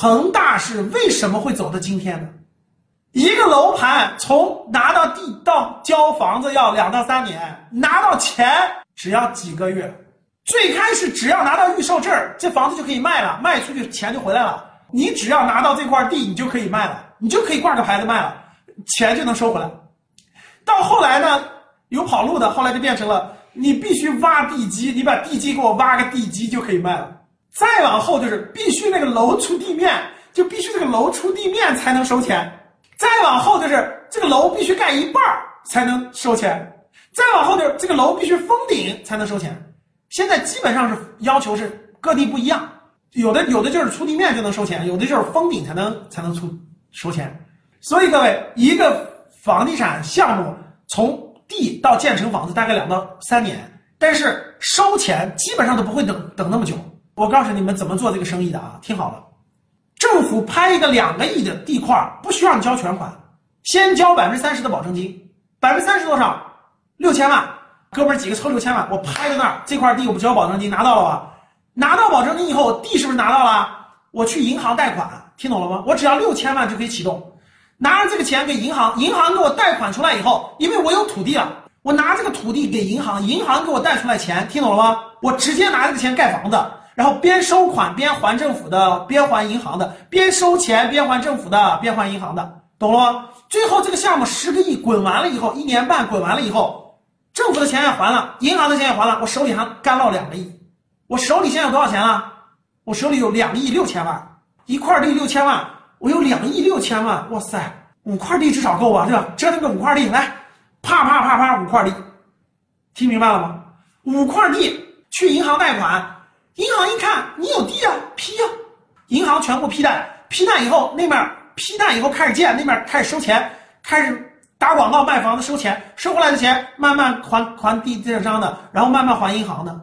恒大是为什么会走到今天呢？一个楼盘从拿到地到交房子要两到三年，拿到钱只要几个月。最开始只要拿到预售证，这房子就可以卖了，卖出去钱就回来了。你只要拿到这块地，你就可以卖了，你就可以挂个牌子卖了，钱就能收回来。到后来呢，有跑路的，后来就变成了你必须挖地基，你把地基给我挖个地基就可以卖了。再往后就是必须那个楼出地面，就必须这个楼出地面才能收钱。再往后就是这个楼必须盖一半才能收钱。再往后就是这个楼必须封顶才能收钱。现在基本上是要求是各地不一样，有的有的就是出地面就能收钱，有的就是封顶才能才能出收钱。所以各位，一个房地产项目从地到建成房子大概两到三年，但是收钱基本上都不会等等那么久。我告诉你们怎么做这个生意的啊，听好了，政府拍一个两个亿的地块，不需要你交全款，先交百分之三十的保证金，百分之三十多少？六千万。哥们儿几个凑六千万，我拍在那儿，这块地我不交保证金，拿到了吧？拿到保证金以后，地是不是拿到了？我去银行贷款，听懂了吗？我只要六千万就可以启动，拿着这个钱给银行，银行给我贷款出来以后，因为我有土地了，我拿这个土地给银行，银行给我贷出来钱，听懂了吗？我直接拿这个钱盖房子，然后边收款边还政府的，边还银行的，边收钱边还政府的，边还银行的，懂了吗？最后这个项目十个亿滚完了以后，一年半滚完了以后。政府的钱也还了，银行的钱也还了，我手里还干落两个亿。我手里现在有多少钱了？我手里有两亿六千万，一块地六千万，我有两亿六千万。哇塞，五块地至少够吧？对吧？折腾个五块地来，啪啪啪啪五块地，听明白了吗？五块地去银行贷款，银行一看你有地啊，批啊，银行全部批贷，批贷以后那面批贷以后开始建，那面开始收钱，开始。打广告卖房子收钱，收回来的钱慢慢还还地建商的，然后慢慢还银行的。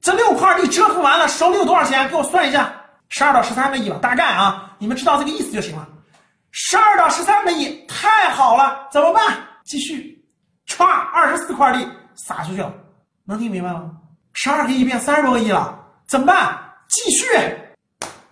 这六块地折腾完了，手里有多少钱？给我算一下，十二到十三个亿吧，大概啊，你们知道这个意思就行了。十二到十三个亿，太好了，怎么办？继续，歘，二十四块地撒出去了，能听明白吗？十二个亿变三十多个亿了，怎么办？继续。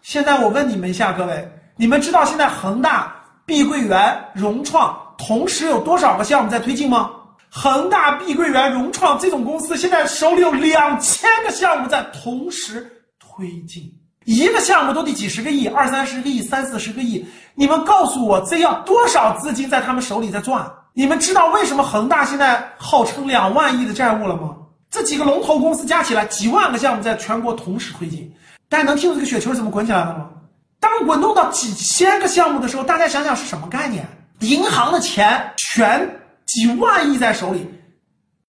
现在我问你们一下，各位，你们知道现在恒大、碧桂园、融创？同时有多少个项目在推进吗？恒大、碧桂园、融创这种公司现在手里有两千个项目在同时推进，一个项目都得几十个亿、二三十个亿、三四十个亿。你们告诉我，这要多少资金在他们手里在转？你们知道为什么恒大现在号称两万亿的债务了吗？这几个龙头公司加起来几万个项目在全国同时推进，大家能听懂这个雪球是怎么滚起来的吗？当滚动到几千个项目的时候，大家想想是什么概念？银行的钱全几万亿在手里，